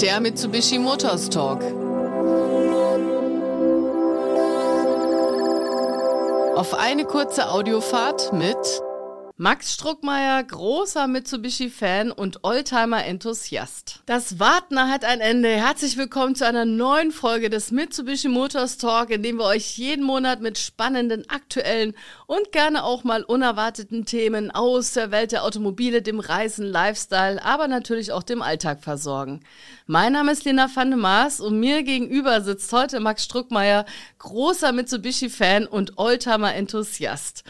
Der Mitsubishi Motors Talk. Auf eine kurze Audiofahrt mit Max Struckmeier, großer Mitsubishi-Fan und Oldtimer-Enthusiast. Das Warten hat ein Ende. Herzlich willkommen zu einer neuen Folge des Mitsubishi Motors Talk, in dem wir euch jeden Monat mit spannenden, aktuellen und gerne auch mal unerwarteten Themen aus der Welt der Automobile, dem Reisen, Lifestyle, aber natürlich auch dem Alltag versorgen. Mein Name ist Lena van de Maas und mir gegenüber sitzt heute Max Struckmeier, großer Mitsubishi-Fan und Oldtimer-Enthusiast.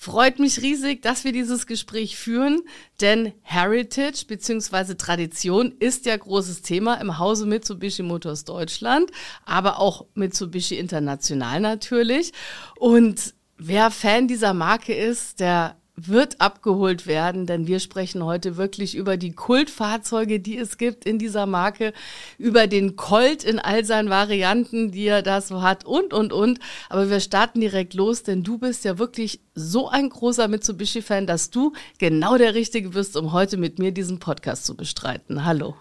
Freut mich riesig, dass wir dieses Gespräch führen, denn Heritage bzw. Tradition ist ja großes Thema im Hause Mitsubishi Motors Deutschland, aber auch Mitsubishi International natürlich. Und wer Fan dieser Marke ist, der wird abgeholt werden, denn wir sprechen heute wirklich über die Kultfahrzeuge, die es gibt in dieser Marke, über den Colt in all seinen Varianten, die er da so hat und, und, und. Aber wir starten direkt los, denn du bist ja wirklich so ein großer Mitsubishi-Fan, dass du genau der Richtige bist, um heute mit mir diesen Podcast zu bestreiten. Hallo.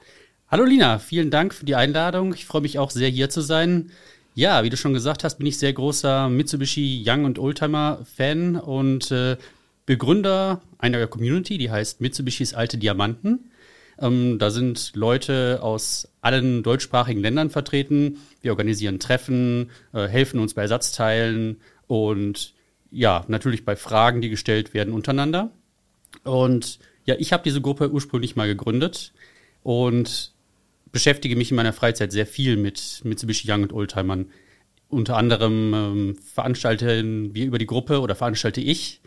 Hallo Lina, vielen Dank für die Einladung. Ich freue mich auch sehr, hier zu sein. Ja, wie du schon gesagt hast, bin ich sehr großer Mitsubishi Young und Oldtimer Fan und äh, Begründer einer Community, die heißt Mitsubishis Alte Diamanten. Ähm, da sind Leute aus allen deutschsprachigen Ländern vertreten. Wir organisieren Treffen, äh, helfen uns bei Ersatzteilen und ja, natürlich bei Fragen, die gestellt werden untereinander. Und ja, ich habe diese Gruppe ursprünglich mal gegründet und beschäftige mich in meiner Freizeit sehr viel mit Mitsubishi Young und Oldtimern. Unter anderem ähm, veranstalten wir über die Gruppe oder veranstalte ich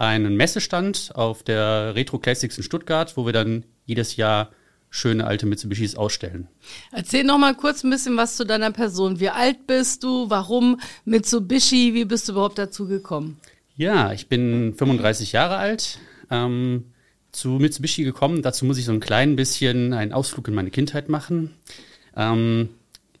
einen Messestand auf der Retro Classics in Stuttgart, wo wir dann jedes Jahr schöne alte Mitsubishis ausstellen. Erzähl noch mal kurz ein bisschen was zu deiner Person. Wie alt bist du? Warum Mitsubishi? Wie bist du überhaupt dazu gekommen? Ja, ich bin 35 Jahre alt. Ähm, zu Mitsubishi gekommen. Dazu muss ich so ein klein bisschen einen Ausflug in meine Kindheit machen. Ähm,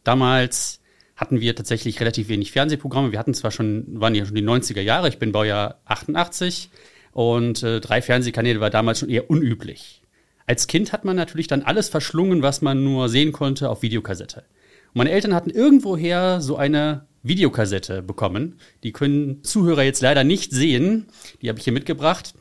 damals hatten wir tatsächlich relativ wenig Fernsehprogramme. Wir hatten zwar schon, waren ja schon die 90er Jahre, ich bin Baujahr 88 und äh, drei Fernsehkanäle war damals schon eher unüblich. Als Kind hat man natürlich dann alles verschlungen, was man nur sehen konnte auf Videokassette. Und meine Eltern hatten irgendwoher so eine Videokassette bekommen. Die können Zuhörer jetzt leider nicht sehen. Die habe ich hier mitgebracht.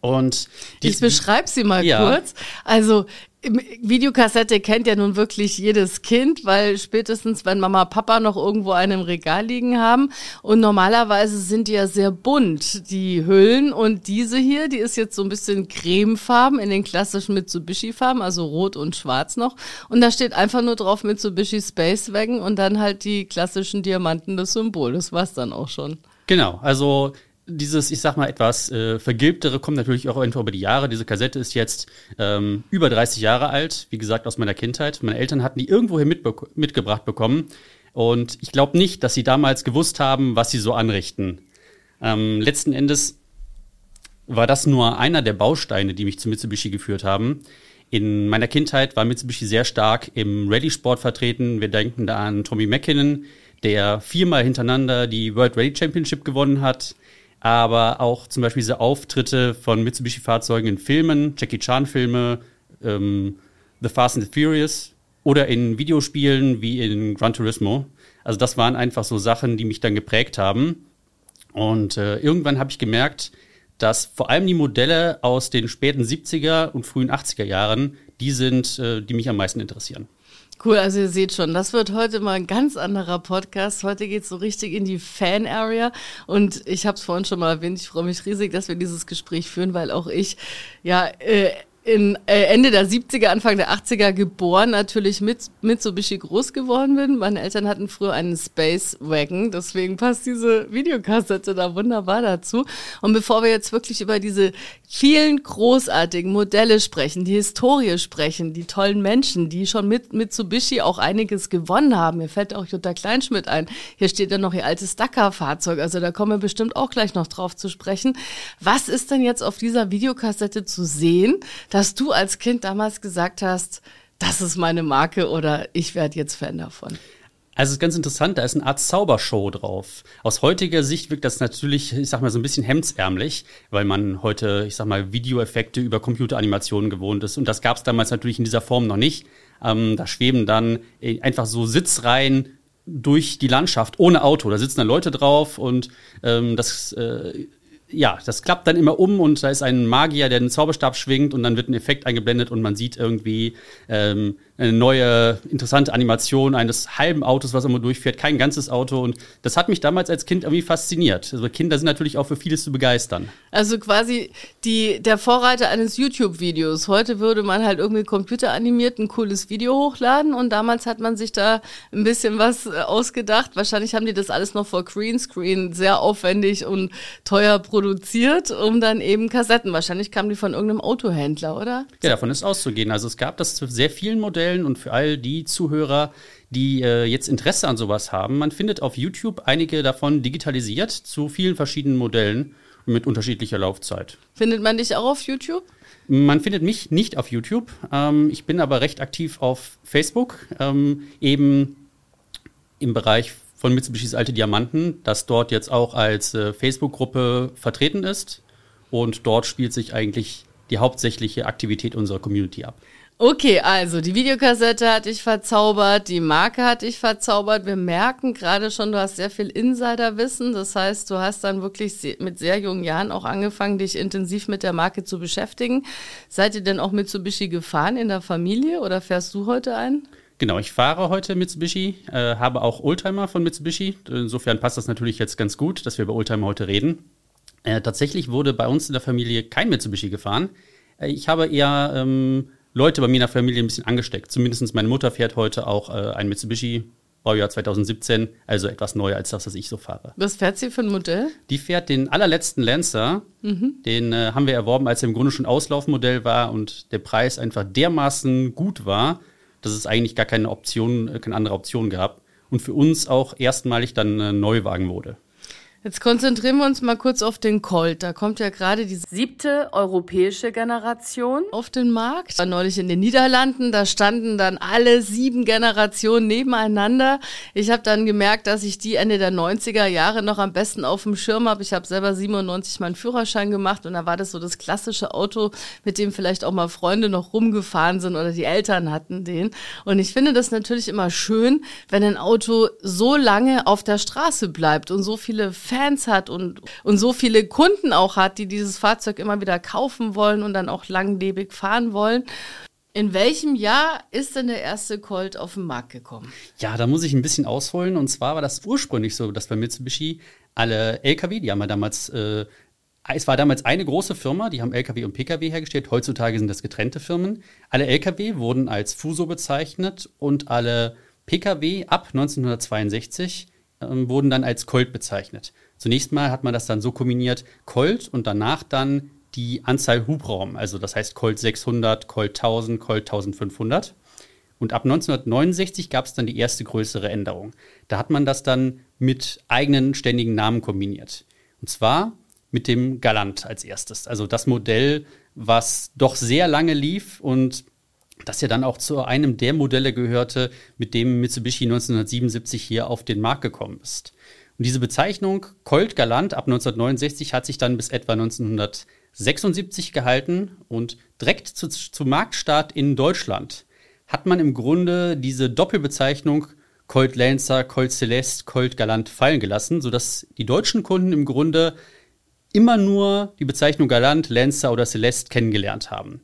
Und ich beschreibe sie mal ja. kurz. Also Videokassette kennt ja nun wirklich jedes Kind, weil spätestens, wenn Mama, Papa noch irgendwo einen im Regal liegen haben. Und normalerweise sind die ja sehr bunt, die Hüllen. Und diese hier, die ist jetzt so ein bisschen cremefarben in den klassischen Mitsubishi-Farben, also rot und schwarz noch. Und da steht einfach nur drauf Mitsubishi Space Wagon und dann halt die klassischen Diamanten, das Symbol, das war's dann auch schon. Genau, also dieses, ich sag mal, etwas äh, vergilbtere kommt natürlich auch einfach über die Jahre. Diese Kassette ist jetzt ähm, über 30 Jahre alt, wie gesagt, aus meiner Kindheit. Meine Eltern hatten die irgendwoher mitbe mitgebracht bekommen. Und ich glaube nicht, dass sie damals gewusst haben, was sie so anrichten. Ähm, letzten Endes war das nur einer der Bausteine, die mich zu Mitsubishi geführt haben. In meiner Kindheit war Mitsubishi sehr stark im Rallye-Sport vertreten. Wir denken da an Tommy McKinnon, der viermal hintereinander die World Rally Championship gewonnen hat aber auch zum Beispiel diese Auftritte von Mitsubishi-Fahrzeugen in Filmen, Jackie Chan-Filme, ähm, The Fast and the Furious oder in Videospielen wie in Gran Turismo. Also das waren einfach so Sachen, die mich dann geprägt haben. Und äh, irgendwann habe ich gemerkt, dass vor allem die Modelle aus den späten 70er und frühen 80er Jahren die sind, äh, die mich am meisten interessieren. Cool, also ihr seht schon, das wird heute mal ein ganz anderer Podcast. Heute geht's so richtig in die Fan-Area und ich habe es vorhin schon mal erwähnt, ich freue mich riesig, dass wir dieses Gespräch führen, weil auch ich ja äh, in äh, Ende der 70er, Anfang der 80er geboren, natürlich mit Mitsubishi groß geworden bin. Meine Eltern hatten früher einen Space Wagon, deswegen passt diese Videokassette da wunderbar dazu. Und bevor wir jetzt wirklich über diese vielen großartigen Modelle sprechen, die Historie sprechen, die tollen Menschen, die schon mit Mitsubishi auch einiges gewonnen haben. Mir fällt auch Jutta Kleinschmidt ein. Hier steht ja noch ihr altes Dakar-Fahrzeug, also da kommen wir bestimmt auch gleich noch drauf zu sprechen. Was ist denn jetzt auf dieser Videokassette zu sehen? Dass du als Kind damals gesagt hast, das ist meine Marke oder ich werde jetzt Fan davon? Also es ist ganz interessant, da ist eine Art Zaubershow drauf. Aus heutiger Sicht wirkt das natürlich, ich sag mal, so ein bisschen hemdsärmlich, weil man heute, ich sag mal, Videoeffekte über Computeranimationen gewohnt ist. Und das gab es damals natürlich in dieser Form noch nicht. Ähm, da schweben dann äh, einfach so Sitzreihen durch die Landschaft ohne Auto. Da sitzen dann Leute drauf und ähm, das äh, ja, das klappt dann immer um und da ist ein Magier, der den Zauberstab schwingt und dann wird ein Effekt eingeblendet und man sieht irgendwie ähm, eine neue, interessante Animation eines halben Autos, was immer durchfährt, kein ganzes Auto. Und das hat mich damals als Kind irgendwie fasziniert. Also Kinder sind natürlich auch für vieles zu begeistern. Also quasi die, der Vorreiter eines YouTube-Videos. Heute würde man halt irgendwie computeranimiert ein cooles Video hochladen und damals hat man sich da ein bisschen was äh, ausgedacht. Wahrscheinlich haben die das alles noch vor Greenscreen sehr aufwendig und teuer produziert, um dann eben Kassetten. Wahrscheinlich kamen die von irgendeinem Autohändler, oder? Ja, davon ist auszugehen. Also es gab das zu sehr vielen Modellen vorstellen und für all die Zuhörer, die äh, jetzt Interesse an sowas haben, man findet auf YouTube einige davon digitalisiert zu vielen verschiedenen Modellen mit unterschiedlicher Laufzeit. Findet man dich auch auf YouTube? Man findet mich nicht auf YouTube. Ähm, ich bin aber recht aktiv auf Facebook, ähm, eben im Bereich von Mitsubishis Alte Diamanten, das dort jetzt auch als äh, Facebook-Gruppe vertreten ist. Und dort spielt sich eigentlich die hauptsächliche Aktivität unserer Community ab. Okay, also die Videokassette hat dich verzaubert, die Marke hat dich verzaubert. Wir merken gerade schon, du hast sehr viel Insiderwissen. Das heißt, du hast dann wirklich mit sehr jungen Jahren auch angefangen, dich intensiv mit der Marke zu beschäftigen. Seid ihr denn auch Mitsubishi gefahren in der Familie oder fährst du heute ein? Genau, ich fahre heute Mitsubishi, äh, habe auch Oldtimer von Mitsubishi. Insofern passt das natürlich jetzt ganz gut, dass wir über Oldtimer heute reden. Äh, tatsächlich wurde bei uns in der Familie kein Mitsubishi gefahren. Äh, ich habe eher ähm, Leute bei mir in der Familie ein bisschen angesteckt. Zumindest meine Mutter fährt heute auch äh, ein Mitsubishi, Baujahr 2017, also etwas neuer als das, was ich so fahre. Was fährt sie für ein Modell? Die fährt den allerletzten Lancer. Mhm. Den äh, haben wir erworben, als er im Grunde schon Auslaufmodell war und der Preis einfach dermaßen gut war, dass es eigentlich gar keine Option, äh, keine andere Option gab. Und für uns auch erstmalig dann äh, Neuwagen wurde. Jetzt konzentrieren wir uns mal kurz auf den Colt. Da kommt ja gerade die siebte europäische Generation auf den Markt. War neulich in den Niederlanden, da standen dann alle sieben Generationen nebeneinander. Ich habe dann gemerkt, dass ich die Ende der 90er Jahre noch am besten auf dem Schirm habe. Ich habe selber 97 meinen Führerschein gemacht und da war das so das klassische Auto, mit dem vielleicht auch mal Freunde noch rumgefahren sind oder die Eltern hatten den. Und ich finde das natürlich immer schön, wenn ein Auto so lange auf der Straße bleibt und so viele Fans hat und, und so viele Kunden auch hat, die dieses Fahrzeug immer wieder kaufen wollen und dann auch langlebig fahren wollen. In welchem Jahr ist denn der erste Colt auf den Markt gekommen? Ja, da muss ich ein bisschen ausholen. Und zwar war das ursprünglich so, dass bei Mitsubishi alle LKW, die haben ja damals, äh, es war damals eine große Firma, die haben LKW und PKW hergestellt. Heutzutage sind das getrennte Firmen. Alle LKW wurden als Fuso bezeichnet und alle PKW ab 1962 ähm, wurden dann als Colt bezeichnet. Zunächst mal hat man das dann so kombiniert, Colt und danach dann die Anzahl Hubraum, also das heißt Colt 600, Colt 1000, Colt 1500. Und ab 1969 gab es dann die erste größere Änderung. Da hat man das dann mit eigenen ständigen Namen kombiniert. Und zwar mit dem Galant als erstes. Also das Modell, was doch sehr lange lief und das ja dann auch zu einem der Modelle gehörte, mit dem Mitsubishi 1977 hier auf den Markt gekommen ist. Und diese Bezeichnung Colt Galant ab 1969 hat sich dann bis etwa 1976 gehalten und direkt zu, zu Marktstart in Deutschland hat man im Grunde diese Doppelbezeichnung Colt Lancer, Colt Celeste, Colt Galant fallen gelassen, sodass die deutschen Kunden im Grunde immer nur die Bezeichnung Galant, Lancer oder Celeste kennengelernt haben.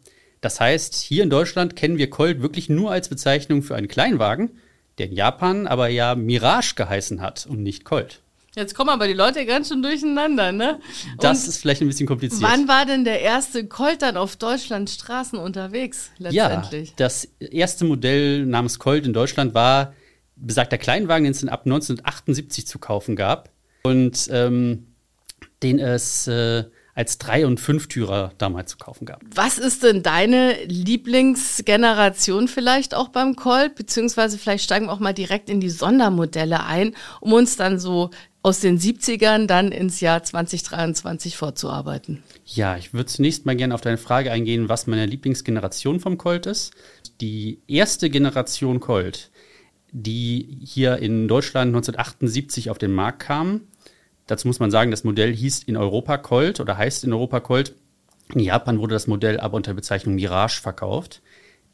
Das heißt, hier in Deutschland kennen wir Colt wirklich nur als Bezeichnung für einen Kleinwagen, der in Japan aber ja Mirage geheißen hat und nicht Colt. Jetzt kommen aber die Leute ganz schön durcheinander, ne? Das und ist vielleicht ein bisschen kompliziert. Wann war denn der erste Colt dann auf Deutschlands Straßen unterwegs letztendlich? Ja, das erste Modell namens Colt in Deutschland war besagter Kleinwagen, den es ab 1978 zu kaufen gab und ähm, den es äh, als Drei- und Fünftürer damals zu kaufen gab. Was ist denn deine Lieblingsgeneration vielleicht auch beim Colt? Beziehungsweise vielleicht steigen wir auch mal direkt in die Sondermodelle ein, um uns dann so aus den 70ern dann ins Jahr 2023 vorzuarbeiten. Ja, ich würde zunächst mal gerne auf deine Frage eingehen, was meine Lieblingsgeneration vom Colt ist. Die erste Generation Colt, die hier in Deutschland 1978 auf den Markt kamen. Dazu muss man sagen, das Modell hieß in Europa Colt oder heißt in Europa Colt. In Japan wurde das Modell aber unter Bezeichnung Mirage verkauft.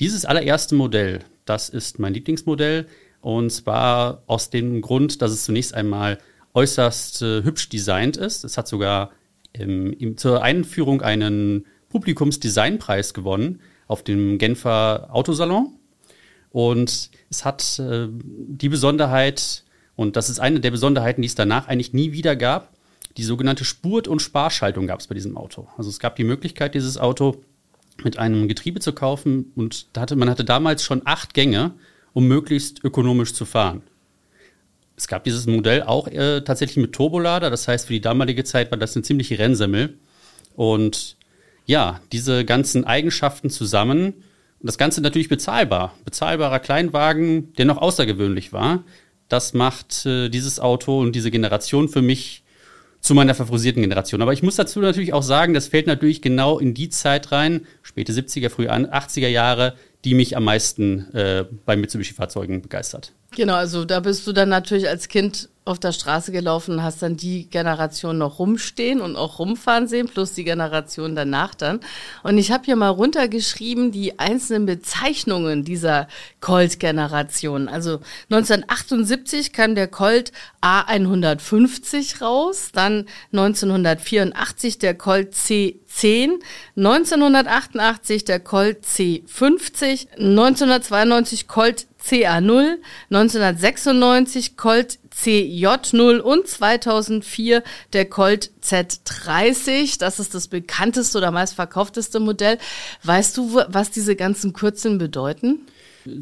Dieses allererste Modell, das ist mein Lieblingsmodell. Und zwar aus dem Grund, dass es zunächst einmal äußerst äh, hübsch designt ist. Es hat sogar ähm, im, zur Einführung einen Publikumsdesignpreis gewonnen auf dem Genfer Autosalon. Und es hat äh, die Besonderheit, und das ist eine der Besonderheiten, die es danach eigentlich nie wieder gab, die sogenannte Spurt- und Sparschaltung gab es bei diesem Auto. Also es gab die Möglichkeit, dieses Auto mit einem Getriebe zu kaufen und hatte, man hatte damals schon acht Gänge, um möglichst ökonomisch zu fahren. Es gab dieses Modell auch äh, tatsächlich mit Turbolader, das heißt für die damalige Zeit war das eine ziemliche Rennsemmel. Und ja, diese ganzen Eigenschaften zusammen das Ganze natürlich bezahlbar. Bezahlbarer Kleinwagen, der noch außergewöhnlich war. Das macht äh, dieses Auto und diese Generation für mich zu meiner favorisierten Generation. Aber ich muss dazu natürlich auch sagen, das fällt natürlich genau in die Zeit rein, späte 70er, frühe 80er Jahre, die mich am meisten äh, bei Mitsubishi-Fahrzeugen begeistert. Genau, also da bist du dann natürlich als Kind auf der Straße gelaufen hast dann die Generation noch rumstehen und auch rumfahren sehen, plus die Generation danach dann. Und ich habe hier mal runtergeschrieben die einzelnen Bezeichnungen dieser Colt-Generation. Also 1978 kam der Colt A150 raus, dann 1984 der Colt C10, 1988 der Colt C50, 1992 Colt CA0, 1996 Colt CJ0 und 2004 der Colt Z30. Das ist das bekannteste oder meistverkaufteste Modell. Weißt du, was diese ganzen Kürzeln bedeuten?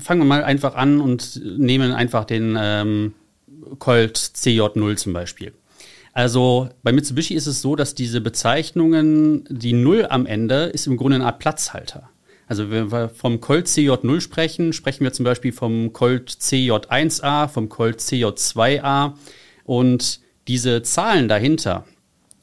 Fangen wir mal einfach an und nehmen einfach den ähm, Colt CJ0 zum Beispiel. Also bei Mitsubishi ist es so, dass diese Bezeichnungen, die Null am Ende, ist im Grunde eine Art Platzhalter. Also wenn wir vom Colt CJ0 sprechen, sprechen wir zum Beispiel vom Colt CJ1A, vom Colt CJ2A und diese Zahlen dahinter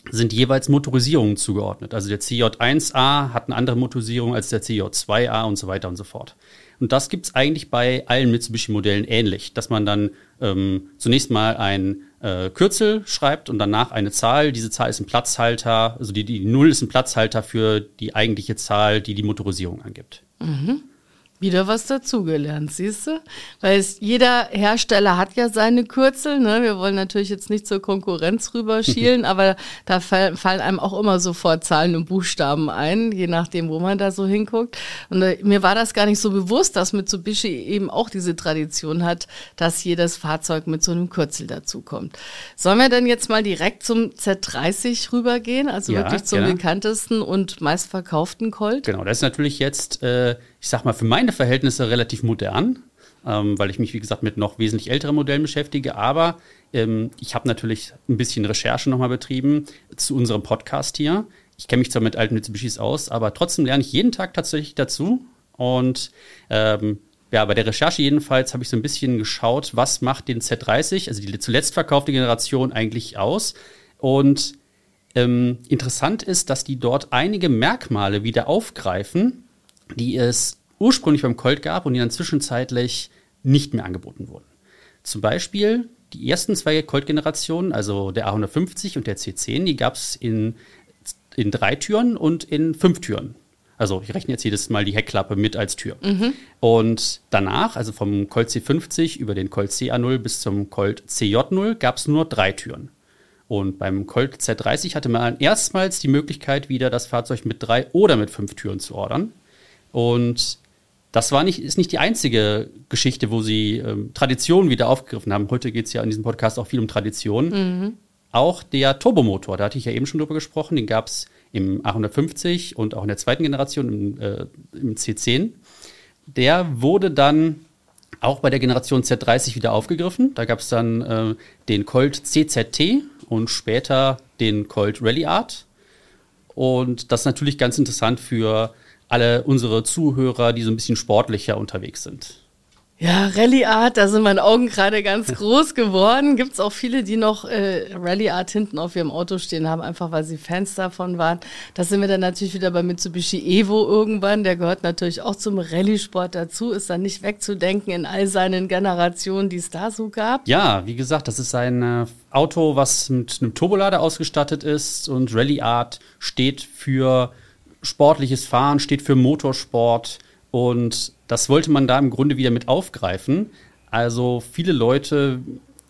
sind jeweils Motorisierungen zugeordnet. Also der CJ1A hat eine andere Motorisierung als der CJ2A und so weiter und so fort. Und das gibt's eigentlich bei allen Mitsubishi-Modellen ähnlich, dass man dann ähm, zunächst mal ein äh, Kürzel schreibt und danach eine Zahl. Diese Zahl ist ein Platzhalter, also die, die Null ist ein Platzhalter für die eigentliche Zahl, die die Motorisierung angibt. Mhm. Wieder was dazugelernt, siehst du? Weil es, jeder Hersteller hat ja seine Kürzel. Ne? Wir wollen natürlich jetzt nicht zur Konkurrenz rüberschielen, aber da fall, fallen einem auch immer sofort Zahlen und Buchstaben ein, je nachdem, wo man da so hinguckt. Und äh, mir war das gar nicht so bewusst, dass Mitsubishi eben auch diese Tradition hat, dass jedes Fahrzeug mit so einem Kürzel dazukommt. Sollen wir denn jetzt mal direkt zum Z30 rübergehen? Also ja, wirklich zum gerne. bekanntesten und meistverkauften Colt? Genau, das ist natürlich jetzt... Äh ich sag mal, für meine Verhältnisse relativ modern, ähm, weil ich mich, wie gesagt, mit noch wesentlich älteren Modellen beschäftige. Aber ähm, ich habe natürlich ein bisschen Recherche nochmal betrieben zu unserem Podcast hier. Ich kenne mich zwar mit alten Mitsubishis aus, aber trotzdem lerne ich jeden Tag tatsächlich dazu. Und ähm, ja, bei der Recherche jedenfalls habe ich so ein bisschen geschaut, was macht den Z30, also die zuletzt verkaufte Generation, eigentlich aus. Und ähm, interessant ist, dass die dort einige Merkmale wieder aufgreifen, die es ursprünglich beim Colt gab und die dann zwischenzeitlich nicht mehr angeboten wurden. Zum Beispiel die ersten zwei Colt-Generationen, also der A150 und der C10, die gab es in, in drei Türen und in fünf Türen. Also ich rechne jetzt jedes Mal die Heckklappe mit als Tür. Mhm. Und danach, also vom Colt C50 über den Colt CA0 bis zum Colt CJ0, gab es nur drei Türen. Und beim Colt Z30 hatte man erstmals die Möglichkeit, wieder das Fahrzeug mit drei oder mit fünf Türen zu ordern. Und das war nicht, ist nicht die einzige Geschichte, wo sie ähm, Tradition wieder aufgegriffen haben. Heute geht es ja in diesem Podcast auch viel um Tradition. Mhm. Auch der Turbomotor, da hatte ich ja eben schon drüber gesprochen, den gab es im A150 und auch in der zweiten Generation im, äh, im C10. Der wurde dann auch bei der Generation Z30 wieder aufgegriffen. Da gab es dann äh, den Colt CZT und später den Colt Rally Art. Und das ist natürlich ganz interessant für alle unsere Zuhörer, die so ein bisschen sportlicher unterwegs sind. Ja, Rallye Art, da sind meine Augen gerade ganz groß geworden. Gibt es auch viele, die noch äh, Rallye Art hinten auf ihrem Auto stehen haben, einfach weil sie Fans davon waren. Da sind wir dann natürlich wieder bei Mitsubishi Evo irgendwann. Der gehört natürlich auch zum Rallye-Sport dazu, ist dann nicht wegzudenken in all seinen Generationen, die es da so gab. Ja, wie gesagt, das ist ein äh, Auto, was mit einem Turbolader ausgestattet ist und Rallye Art steht für sportliches Fahren, steht für Motorsport und das wollte man da im Grunde wieder mit aufgreifen. Also viele Leute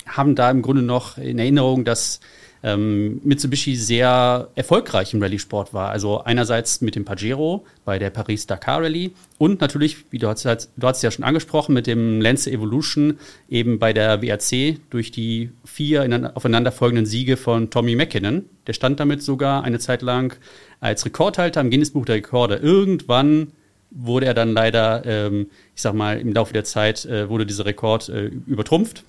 haben da im Grunde noch in Erinnerung, dass ähm, Mitsubishi sehr erfolgreich im Rallye-Sport war. Also einerseits mit dem Pajero bei der Paris-Dakar Rallye und natürlich, wie du hast, du hast ja schon angesprochen, mit dem Lancer Evolution eben bei der WRC durch die vier aufeinanderfolgenden Siege von Tommy McKinnon. Der stand damit sogar eine Zeit lang als Rekordhalter im Guinness Buch der Rekorde. Irgendwann wurde er dann leider, ähm, ich sag mal, im Laufe der Zeit äh, wurde dieser Rekord äh, übertrumpft.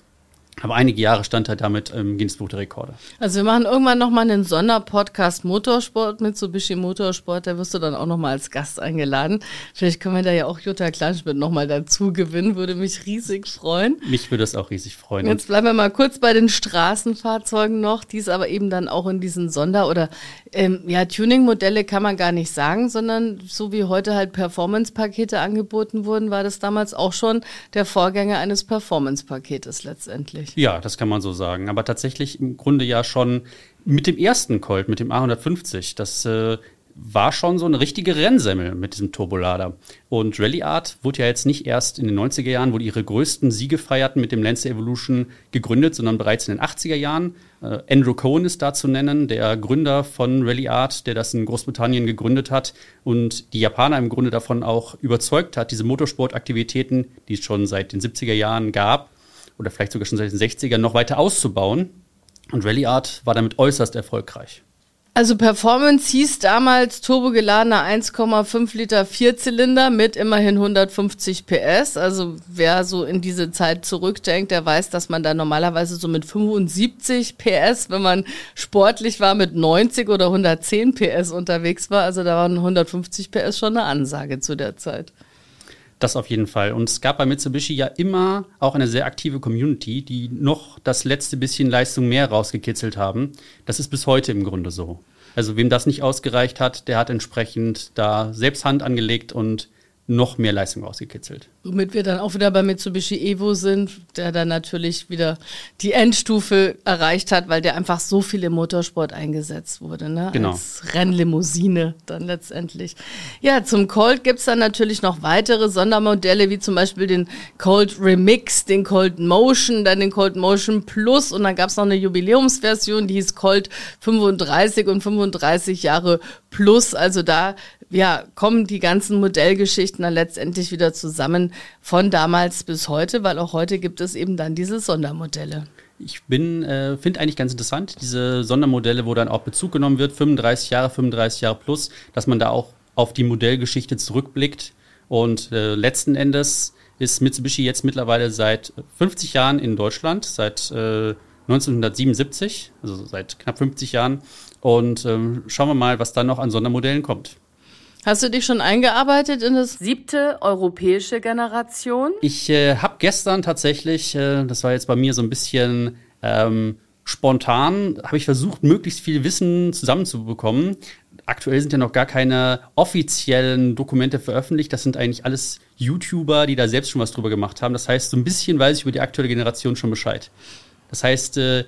Aber einige Jahre stand er damit im Guinness Buch der Rekorde. Also wir machen irgendwann nochmal einen Sonderpodcast Motorsport, Mitsubishi Motorsport. Da wirst du dann auch nochmal als Gast eingeladen. Vielleicht können wir da ja auch Jutta Kleinschmidt nochmal dazu gewinnen. Würde mich riesig freuen. Mich würde es auch riesig freuen. Jetzt bleiben wir mal kurz bei den Straßenfahrzeugen noch, die es aber eben dann auch in diesen Sonder- oder ähm, ja, Tuning-Modelle kann man gar nicht sagen, sondern so wie heute halt Performance-Pakete angeboten wurden, war das damals auch schon der Vorgänger eines Performance-Paketes letztendlich richtig? Ja, das kann man so sagen. Aber tatsächlich im Grunde ja schon mit dem ersten Colt, mit dem A150. Das äh, war schon so eine richtige Rennsemmel mit diesem Turbolader. Und Rally Art wurde ja jetzt nicht erst in den 90er Jahren, wo die ihre größten Siege feierten, mit dem Lancer Evolution gegründet, sondern bereits in den 80er Jahren. Äh, Andrew Cohen ist da zu nennen, der Gründer von Rally Art, der das in Großbritannien gegründet hat und die Japaner im Grunde davon auch überzeugt hat, diese Motorsportaktivitäten, die es schon seit den 70er Jahren gab, oder vielleicht sogar schon seit den 60ern noch weiter auszubauen. Und Rally Art war damit äußerst erfolgreich. Also Performance hieß damals turbogeladener 1,5 Liter Vierzylinder mit immerhin 150 PS. Also wer so in diese Zeit zurückdenkt, der weiß, dass man da normalerweise so mit 75 PS, wenn man sportlich war, mit 90 oder 110 PS unterwegs war. Also da waren 150 PS schon eine Ansage zu der Zeit. Das auf jeden Fall. Und es gab bei Mitsubishi ja immer auch eine sehr aktive Community, die noch das letzte bisschen Leistung mehr rausgekitzelt haben. Das ist bis heute im Grunde so. Also wem das nicht ausgereicht hat, der hat entsprechend da selbst Hand angelegt und noch mehr Leistung rausgekitzelt. Womit wir dann auch wieder bei Mitsubishi Evo sind, der dann natürlich wieder die Endstufe erreicht hat, weil der einfach so viel im Motorsport eingesetzt wurde, ne? Genau. Als Rennlimousine dann letztendlich. Ja, zum Colt gibt's dann natürlich noch weitere Sondermodelle, wie zum Beispiel den Colt Remix, den Colt Motion, dann den Colt Motion Plus und dann gab's noch eine Jubiläumsversion, die hieß Colt 35 und 35 Jahre Plus. Also da ja, kommen die ganzen Modellgeschichten dann letztendlich wieder zusammen von damals bis heute, weil auch heute gibt es eben dann diese Sondermodelle. Ich bin, äh, finde eigentlich ganz interessant, diese Sondermodelle, wo dann auch Bezug genommen wird, 35 Jahre, 35 Jahre plus, dass man da auch auf die Modellgeschichte zurückblickt. Und äh, letzten Endes ist Mitsubishi jetzt mittlerweile seit 50 Jahren in Deutschland, seit äh, 1977, also seit knapp 50 Jahren. Und ähm, schauen wir mal, was da noch an Sondermodellen kommt. Hast du dich schon eingearbeitet in das siebte europäische Generation? Ich äh, habe gestern tatsächlich, äh, das war jetzt bei mir so ein bisschen ähm, spontan, habe ich versucht, möglichst viel Wissen zusammenzubekommen. Aktuell sind ja noch gar keine offiziellen Dokumente veröffentlicht. Das sind eigentlich alles YouTuber, die da selbst schon was drüber gemacht haben. Das heißt, so ein bisschen weiß ich über die aktuelle Generation schon Bescheid. Das heißt, äh,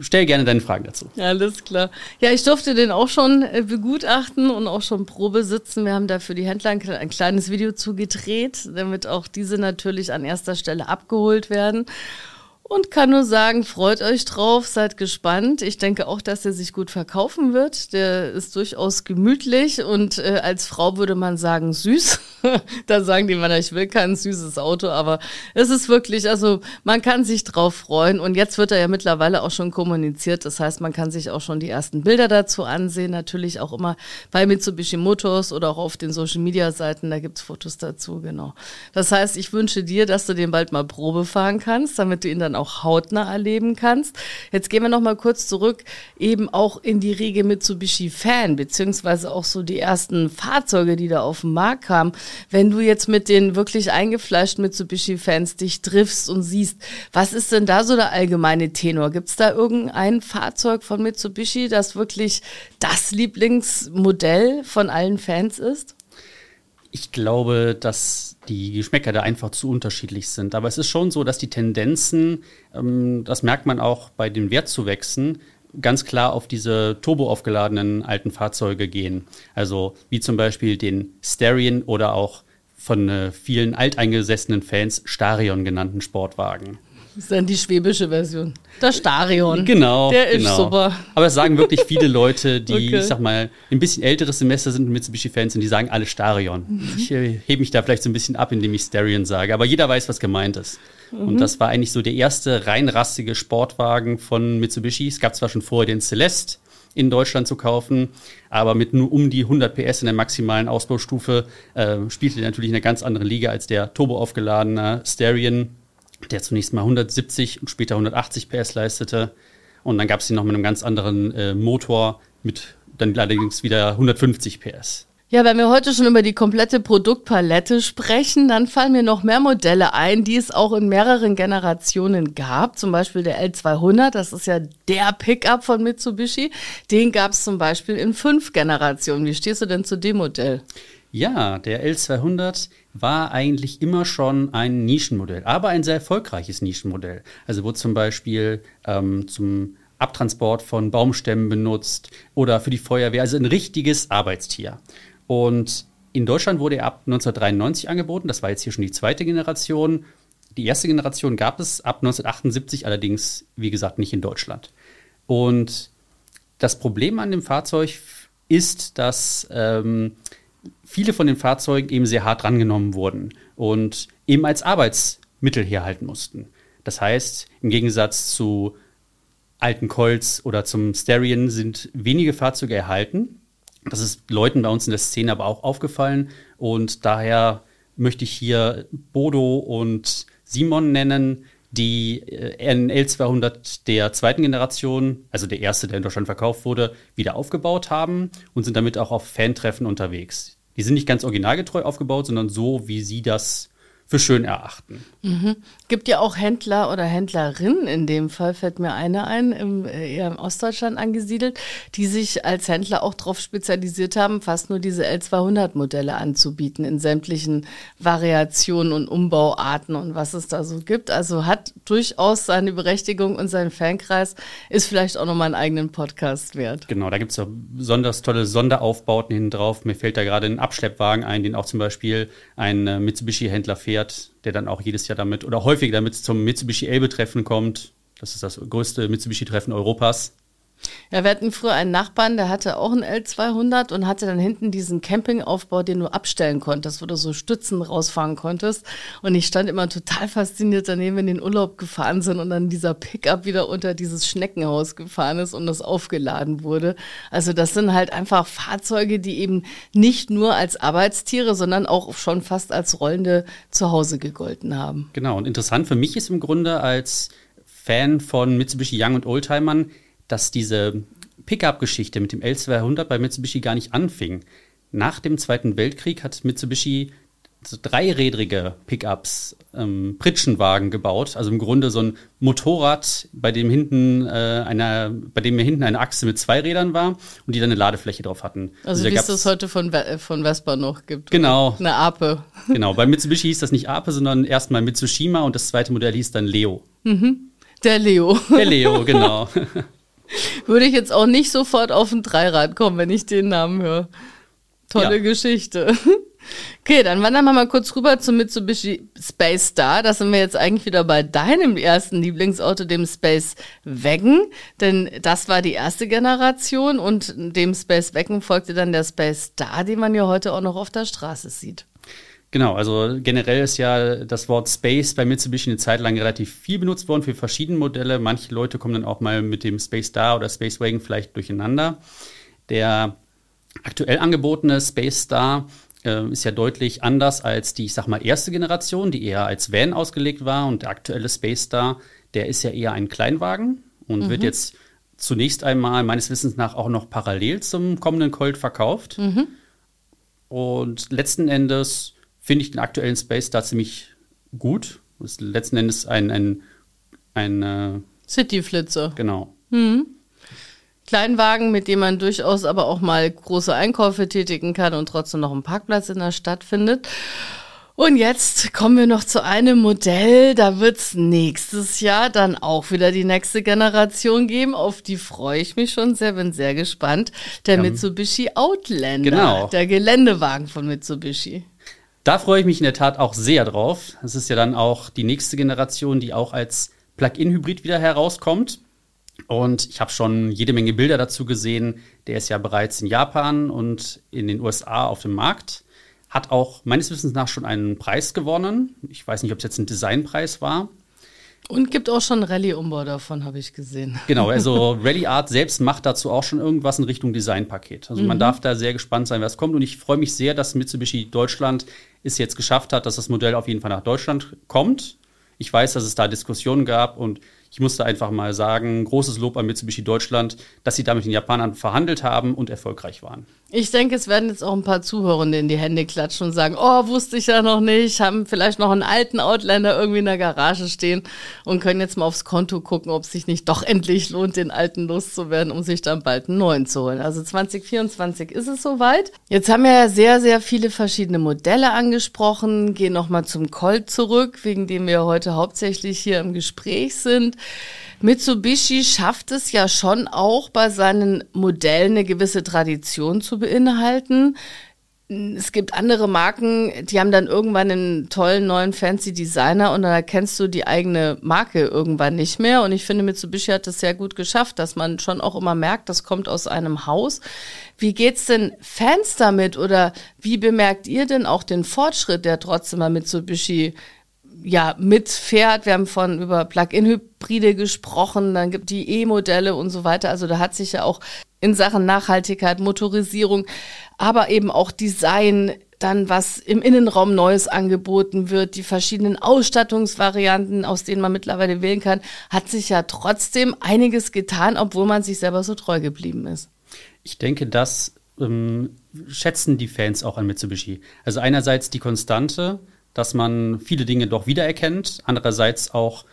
stell gerne deine Fragen dazu. Alles klar. Ja, ich durfte den auch schon äh, begutachten und auch schon Probe sitzen. Wir haben da für die Händler ein kleines Video zugedreht, damit auch diese natürlich an erster Stelle abgeholt werden und kann nur sagen, freut euch drauf, seid gespannt. Ich denke auch, dass er sich gut verkaufen wird. Der ist durchaus gemütlich und äh, als Frau würde man sagen süß. da sagen die Männer, ich will kein süßes Auto, aber es ist wirklich, also man kann sich drauf freuen und jetzt wird er ja mittlerweile auch schon kommuniziert. Das heißt, man kann sich auch schon die ersten Bilder dazu ansehen. Natürlich auch immer bei Mitsubishi Motors oder auch auf den Social Media Seiten, da gibt's Fotos dazu, genau. Das heißt, ich wünsche dir, dass du den bald mal Probe fahren kannst, damit du ihn dann auch hautnah erleben kannst. Jetzt gehen wir noch mal kurz zurück, eben auch in die Riege Mitsubishi Fan, beziehungsweise auch so die ersten Fahrzeuge, die da auf den Markt kamen. Wenn du jetzt mit den wirklich eingefleischten Mitsubishi-Fans dich triffst und siehst, was ist denn da so der allgemeine Tenor? Gibt es da irgendein Fahrzeug von Mitsubishi, das wirklich das Lieblingsmodell von allen Fans ist? Ich glaube, dass die Geschmäcker da einfach zu unterschiedlich sind. Aber es ist schon so, dass die Tendenzen, ähm, das merkt man auch bei den Wertzuwächsen, ganz klar auf diese turboaufgeladenen alten Fahrzeuge gehen. Also wie zum Beispiel den Starion oder auch von äh, vielen alteingesessenen Fans Starion genannten Sportwagen. Das ist dann die schwäbische Version. Der Starion. Genau. Der ist genau. super. Aber es sagen wirklich viele Leute, die, Okay. ich sag mal, ein bisschen älteres Semester sind Mitsubishi-Fans und die sagen alle Starion. Mhm. Ich äh, hebe mich da vielleicht so ein bisschen ab, indem ich Starion sage. Aber jeder weiß, was gemeint ist. Mhm. Und das war eigentlich so der erste rein rassige Sportwagen von Mitsubishi. Es gab zwar schon vorher den Celeste in Deutschland zu kaufen, aber mit nur um die 100 PS in der maximalen Ausbaustufe äh, spielte der natürlich in einer ganz anderen Liga als der turboaufgeladene Starion, der zunächst mal 170 und später 180 PS leistete. Und dann gab es ihn noch mit einem ganz anderen äh, Motor mit dann allerdings wieder 150 PS. Ja, wenn wir heute schon über die komplette Produktpalette sprechen, dann fallen mir noch mehr Modelle ein, die es auch in mehreren Generationen gab. Zum Beispiel der L200, das ist ja der Pickup von Mitsubishi. Den gab es zum Beispiel in fünf Generationen. Wie stehst du denn zu dem Modell? Ja, der L200 war eigentlich immer schon ein Nischenmodell, aber ein sehr erfolgreiches Nischenmodell. Also wurde zum Beispiel ähm, zum Abtransport von Baumstämmen benutzt oder für die Feuerwehr, also ein richtiges Arbeitstier. Und in Deutschland wurde er ab 1993 angeboten, das war jetzt hier schon die zweite Generation. Die erste Generation gab es ab 1978, allerdings, wie gesagt, nicht in Deutschland. Und das Problem an dem Fahrzeug ist, dass ähm, viele von den Fahrzeugen eben sehr hart drangenommen wurden und eben als Arbeitsmittel herhalten mussten. Das heißt, im Gegensatz zu alten Colts oder zum Starion sind wenige Fahrzeuge erhalten. Das ist Leuten bei uns in der Szene aber auch aufgefallen und daher möchte ich hier Bodo und Simon nennen, die äh, einen L200 der zweiten Generation, also der erste, der in Deutschland verkauft wurde, wieder aufgebaut haben und sind damit auch auf Fantreffen unterwegs. Die sind nicht ganz originalgetreu aufgebaut, sondern so, wie sie das für schön erachten. Gibt ja auch Händler oder Händlerinnen, in dem Fall fällt mir eine ein, im, äh, eher im Ostdeutschland angesiedelt, die sich als Händler auch darauf spezialisiert haben, fast nur diese L200-Modelle anzubieten in sämtlichen Variationen und Umbauarten und was es da so gibt. Also hat durchaus seine Berechtigung und sein Fankreis ist vielleicht auch nochmal einen eigenen Podcast wert. Genau, da gibt es ja besonders tolle Sonderaufbauten hinten drauf. Mir fällt da gerade ein Abschleppwagen ein, den auch zum Beispiel ein äh, Mitsubishi-Händler fährt, der dann auch jedes Jahr damit oder häufig damit zum Mitsubishi Elbe-Treffen kommt. Das ist das größte Mitsubishi-Treffen Europas. Ja, wir hatten früher einen Nachbarn, der hatte auch einen L200 und hatte dann hinten diesen Campingaufbau, den du abstellen konntest, wo du so Stützen rausfahren konntest. Und ich stand immer total fasziniert daneben, wenn die in den Urlaub gefahren sind und dann dieser Pickup wieder unter dieses Schneckenhaus gefahren ist und das aufgeladen wurde. Also das sind halt einfach Fahrzeuge, die eben nicht nur als Arbeitstiere, sondern auch schon fast als rollende Zuhause gegolten haben. Genau, und interessant für mich ist im Grunde als Fan von Mitsubishi Young und Oldtimern, dass diese Pickup-Geschichte mit dem L200 bei Mitsubishi gar nicht anfing. Nach dem Zweiten Weltkrieg hat Mitsubishi so dreirädrige Pickups, ähm, Pritschenwagen gebaut. Also im Grunde so ein Motorrad, bei dem hinten äh, einer, bei dem hinten eine Achse mit zwei Rädern war und die dann eine Ladefläche drauf hatten. Also, da wie es das heute von, Ve- von Vespa noch gibt. Genau. Eine Ape. Genau, bei Mitsubishi hieß das nicht Ape, sondern erstmal Mitsushima und das zweite Modell hieß dann Leo. Der Leo. Der Leo, genau. Würde ich jetzt auch nicht sofort auf ein Dreirad kommen, wenn ich den Namen höre. Tolle Ja. Geschichte. Okay, dann wandern wir mal kurz rüber zum Mitsubishi Space Star. Da sind wir jetzt eigentlich wieder bei deinem ersten Lieblingsauto, dem Space Wagon. Denn das war die erste Generation und dem Space Wagon folgte dann der Space Star, den man ja heute auch noch auf der Straße sieht. Genau, also generell ist ja das Wort Space bei Mitsubishi eine Zeit lang relativ viel benutzt worden für verschiedene Modelle. Manche Leute kommen dann auch mal mit dem Space Star oder Space Wagon vielleicht durcheinander. Der aktuell angebotene Space Star äh, ist ja deutlich anders als die, ich sag mal, erste Generation, die eher als Van ausgelegt war. Und der aktuelle Space Star, der ist ja eher ein Kleinwagen und mhm. wird jetzt zunächst einmal meines Wissens nach auch noch parallel zum kommenden Colt verkauft. Mhm. Und letzten Endes finde ich den aktuellen Space da ziemlich gut. Ist letzten Endes ein, ein, ein äh, City-Flitzer. Genau. Mhm. Kleinwagen, mit dem man durchaus aber auch mal große Einkäufe tätigen kann und trotzdem noch einen Parkplatz in der Stadt findet. Und jetzt kommen wir noch zu einem Modell, da wird es nächstes Jahr dann auch wieder die nächste Generation geben. Auf die freue ich mich schon sehr, bin sehr gespannt. Der ja. Mitsubishi Outlander, genau. der Geländewagen von Mitsubishi. Da freue ich mich in der Tat auch sehr drauf. Es ist ja dann auch die nächste Generation, die auch als Plug-in-Hybrid wieder herauskommt. Und ich habe schon jede Menge Bilder dazu gesehen. Der ist ja bereits in Japan und in den USA auf dem Markt. Hat auch meines Wissens nach schon einen Preis gewonnen. Ich weiß nicht, ob es jetzt ein Designpreis war. Und gibt auch schon Rallye-Umbau davon, habe ich gesehen. Genau, also Rally Art selbst macht dazu auch schon irgendwas in Richtung Designpaket. Also mhm. man darf da sehr gespannt sein, was kommt. Und ich freue mich sehr, dass Mitsubishi Deutschland es jetzt geschafft hat, dass das Modell auf jeden Fall nach Deutschland kommt. Ich weiß, dass es da Diskussionen gab und ich musste einfach mal sagen, großes Lob an Mitsubishi Deutschland, dass sie da mit den Japanern verhandelt haben und erfolgreich waren. Ich denke, es werden jetzt auch ein paar Zuhörende in die Hände klatschen und sagen, oh, wusste ich ja noch nicht, haben vielleicht noch einen alten Outlander irgendwie in der Garage stehen und können jetzt mal aufs Konto gucken, ob es sich nicht doch endlich lohnt, den alten loszuwerden, um sich dann bald einen neuen zu holen. Also 2024 ist es soweit. Jetzt haben wir ja sehr, sehr viele verschiedene Modelle angesprochen, gehen nochmal zum Colt zurück, wegen dem wir heute hauptsächlich hier im Gespräch sind. Mitsubishi schafft es ja schon auch bei seinen Modellen eine gewisse Tradition zu beinhalten. Es gibt andere Marken, die haben dann irgendwann einen tollen neuen fancy Designer und dann erkennst du die eigene Marke irgendwann nicht mehr. Und ich finde, Mitsubishi hat das sehr gut geschafft, dass man schon auch immer merkt, das kommt aus einem Haus. Wie geht's denn Fans damit oder wie bemerkt ihr denn auch den Fortschritt, der trotzdem mal Mitsubishi ja, mitfährt. Wir haben von über Plug-in-Hybride gesprochen, dann gibt die E-Modelle und so weiter. Also da hat sich ja auch in Sachen Nachhaltigkeit, Motorisierung, aber eben auch Design, dann was im Innenraum Neues angeboten wird, die verschiedenen Ausstattungsvarianten, aus denen man mittlerweile wählen kann, hat sich ja trotzdem einiges getan, obwohl man sich selber so treu geblieben ist. Ich denke, das ähm, schätzen die Fans auch an Mitsubishi. Also einerseits die Konstante, dass man viele Dinge doch wiedererkennt. Andererseits auch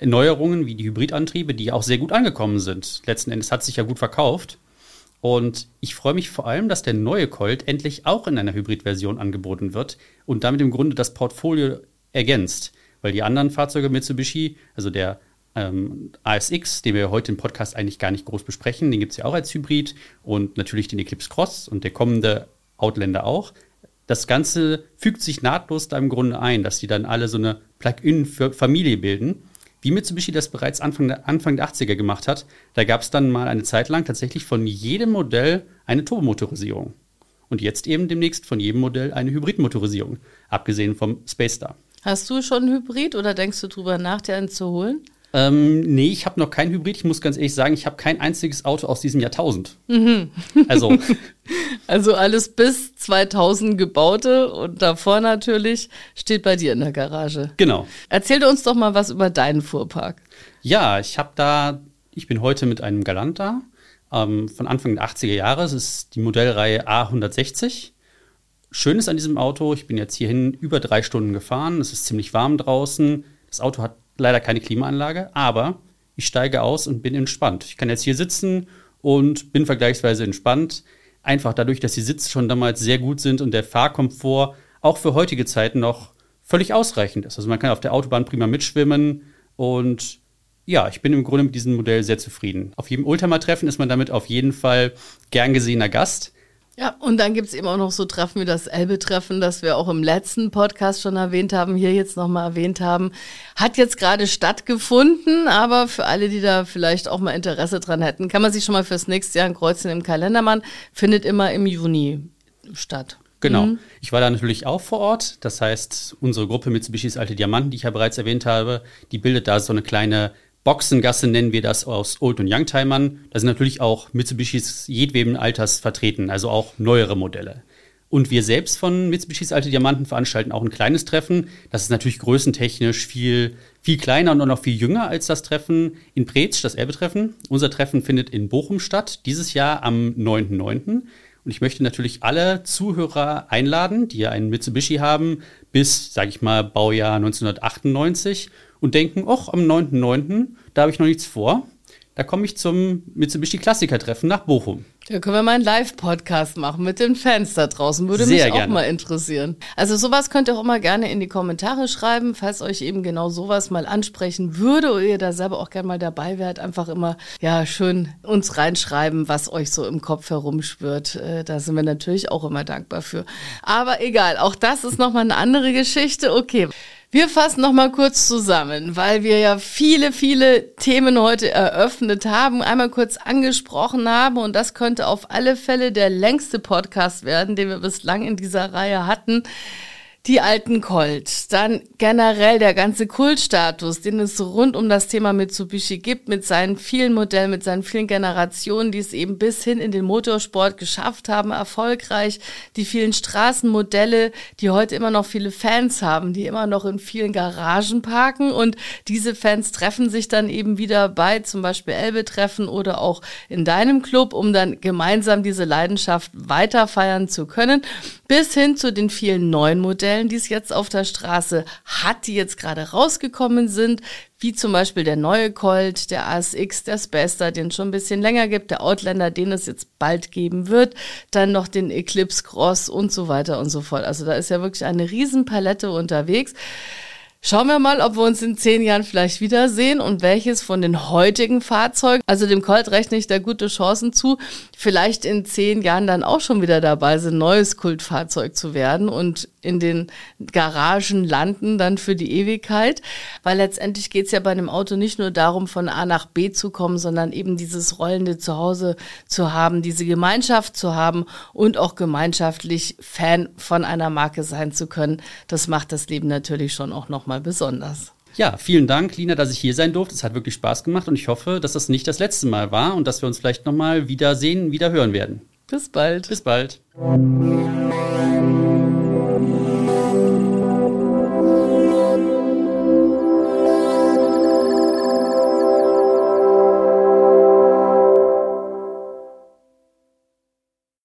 Neuerungen wie die Hybridantriebe, die auch sehr gut angekommen sind. Letzten Endes hat sich ja gut verkauft. Und ich freue mich vor allem, dass der neue Colt endlich auch in einer Hybridversion angeboten wird und damit im Grunde das Portfolio ergänzt. Weil die anderen Fahrzeuge Mitsubishi, also der ähm, ASX, den wir heute im Podcast eigentlich gar nicht groß besprechen, den gibt es ja auch als Hybrid und natürlich den Eclipse Cross und der kommende Outlander auch das Ganze fügt sich nahtlos da im Grunde ein, dass die dann alle so eine Plug-in-Familie bilden. Wie Mitsubishi das bereits Anfang der, Anfang der 80er gemacht hat, da gab es dann mal eine Zeit lang tatsächlich von jedem Modell eine Turbomotorisierung. Und jetzt eben demnächst von jedem Modell eine Hybridmotorisierung, abgesehen vom Space Star. Hast du schon Hybrid oder denkst du drüber nach, dir einen zu holen? Ähm, nee, ich habe noch kein Hybrid. Ich muss ganz ehrlich sagen, ich habe kein einziges Auto aus diesem Jahrtausend. Mhm. Also. also alles bis 2000 gebaute und davor natürlich steht bei dir in der Garage. Genau. Erzähl uns doch mal was über deinen Fuhrpark. Ja, ich habe da, ich bin heute mit einem Galant da ähm, von Anfang der 80er Jahre. Es ist die Modellreihe A160. Schön ist an diesem Auto, ich bin jetzt hierhin über drei Stunden gefahren. Es ist ziemlich warm draußen. Das Auto hat leider keine Klimaanlage, aber ich steige aus und bin entspannt. Ich kann jetzt hier sitzen und bin vergleichsweise entspannt. Einfach dadurch, dass die Sitze schon damals sehr gut sind und der Fahrkomfort auch für heutige Zeiten noch völlig ausreichend ist. Also man kann auf der Autobahn prima mitschwimmen und ja, ich bin im Grunde mit diesem Modell sehr zufrieden. Auf jedem Ultramar-Treffen ist man damit auf jeden Fall gern gesehener Gast. Ja, und dann gibt's eben auch noch so Treffen wie das Elbe-Treffen, das wir auch im letzten Podcast schon erwähnt haben, hier jetzt nochmal erwähnt haben. Hat jetzt gerade stattgefunden, aber für alle, die da vielleicht auch mal Interesse dran hätten, kann man sich schon mal fürs nächste Jahr ein Kreuzen im Kalender machen. Findet immer im Juni statt. Genau. Mhm. Ich war da natürlich auch vor Ort. Das heißt, unsere Gruppe Mitsubishis Alte Diamanten, die ich ja bereits erwähnt habe, die bildet da so eine kleine Boxengasse nennen wir das aus Old- und Youngtimern. Da sind natürlich auch Mitsubishis jedweden Alters vertreten, also auch neuere Modelle. Und wir selbst von Mitsubishi's Alte Diamanten veranstalten auch ein kleines Treffen. Das ist natürlich größentechnisch viel, viel kleiner und noch viel jünger als das Treffen in Preetsch, das Erbe-Treffen. Unser Treffen findet in Bochum statt, dieses Jahr am 9.9. Und ich möchte natürlich alle Zuhörer einladen, die ja einen Mitsubishi haben, bis, sage ich mal, Baujahr 1998 und denken, ach, am 9.9., da habe ich noch nichts vor. Da komme ich zum Mitsubishi Klassiker-Treffen nach Bochum. Da können wir mal einen Live-Podcast machen mit den Fans da draußen. Würde Sehr mich auch gerne. mal interessieren. Also sowas könnt ihr auch immer gerne in die Kommentare schreiben, falls euch eben genau sowas mal ansprechen würde oder ihr da selber auch gerne mal dabei wärt. Einfach immer, ja, schön uns reinschreiben, was euch so im Kopf herumschwirrt. Äh, Da sind wir natürlich auch immer dankbar für. Aber egal, auch das ist nochmal eine andere Geschichte. Okay. Wir fassen noch mal kurz zusammen, weil wir ja viele, viele Themen heute eröffnet haben, einmal kurz angesprochen haben und das könnte auf alle Fälle der längste Podcast werden, den wir bislang in dieser Reihe hatten. Die alten Colt, dann generell der ganze Kultstatus, den es rund um das Thema Mitsubishi gibt, mit seinen vielen Modellen, mit seinen vielen Generationen, die es eben bis hin in den Motorsport geschafft haben, erfolgreich, die vielen Straßenmodelle, die heute immer noch viele Fans haben, die immer noch in vielen Garagen parken. Und diese Fans treffen sich dann eben wieder bei zum Beispiel Elbe-Treffen oder auch in deinem Club, um dann gemeinsam diese Leidenschaft weiter feiern zu können, bis hin zu den vielen neuen Modellen, die es jetzt auf der Straße hat, die jetzt gerade rausgekommen sind, wie zum Beispiel der neue Colt, der ASX, der Spaster, den es schon ein bisschen länger gibt, der Outlander, den es jetzt bald geben wird, dann noch den Eclipse Cross und so weiter und so fort. Also da ist ja wirklich eine Riesenpalette unterwegs. Schauen wir mal, ob wir uns in zehn Jahren vielleicht wiedersehen und welches von den heutigen Fahrzeugen, also dem Colt rechne ich da gute Chancen zu, vielleicht in zehn Jahren dann auch schon wieder dabei sind, neues Kultfahrzeug zu werden und in den Garagen landen dann für die Ewigkeit. Weil letztendlich geht es ja bei einem Auto nicht nur darum, von A nach B zu kommen, sondern eben dieses rollende Zuhause zu haben, diese Gemeinschaft zu haben und auch gemeinschaftlich Fan von einer Marke sein zu können. Das macht das Leben natürlich schon auch nochmal besonders. Ja, vielen Dank, Lina, dass ich hier sein durfte. Es hat wirklich Spaß gemacht und ich hoffe, dass das nicht das letzte Mal war und dass wir uns vielleicht nochmal wiedersehen, wieder hören werden. Bis bald. Bis bald.